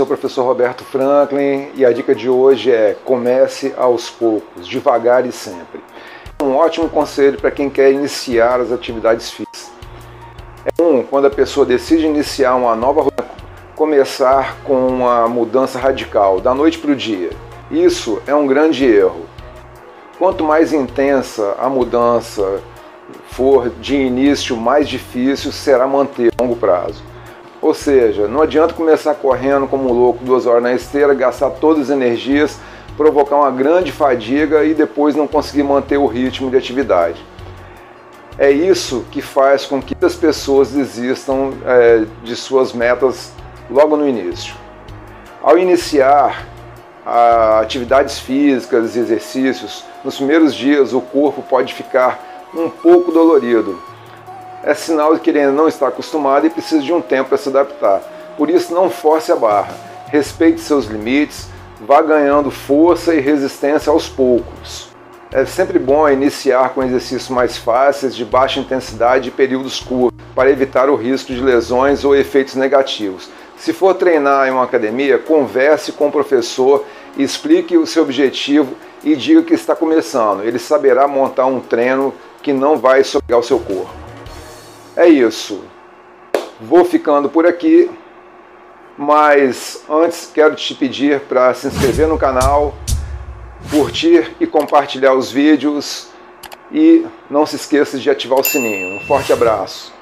sou o professor Roberto Franklin e a dica de hoje é comece aos poucos, devagar e sempre. Um ótimo conselho para quem quer iniciar as atividades físicas. É um, quando a pessoa decide iniciar uma nova rotina, começar com uma mudança radical, da noite para o dia. Isso é um grande erro. Quanto mais intensa a mudança for de início, mais difícil será manter a longo prazo. Ou seja, não adianta começar correndo como um louco duas horas na esteira, gastar todas as energias, provocar uma grande fadiga e depois não conseguir manter o ritmo de atividade. É isso que faz com que as pessoas desistam é, de suas metas logo no início. Ao iniciar atividades físicas e exercícios, nos primeiros dias o corpo pode ficar um pouco dolorido, é sinal de que ele ainda não está acostumado e precisa de um tempo para se adaptar. Por isso, não force a barra, respeite seus limites, vá ganhando força e resistência aos poucos. É sempre bom iniciar com exercícios mais fáceis, de baixa intensidade e períodos curtos, para evitar o risco de lesões ou efeitos negativos. Se for treinar em uma academia, converse com o professor, explique o seu objetivo e diga que está começando. Ele saberá montar um treino que não vai sobrecar o seu corpo. É isso. Vou ficando por aqui, mas antes quero te pedir para se inscrever no canal, curtir e compartilhar os vídeos e não se esqueça de ativar o sininho. Um forte abraço.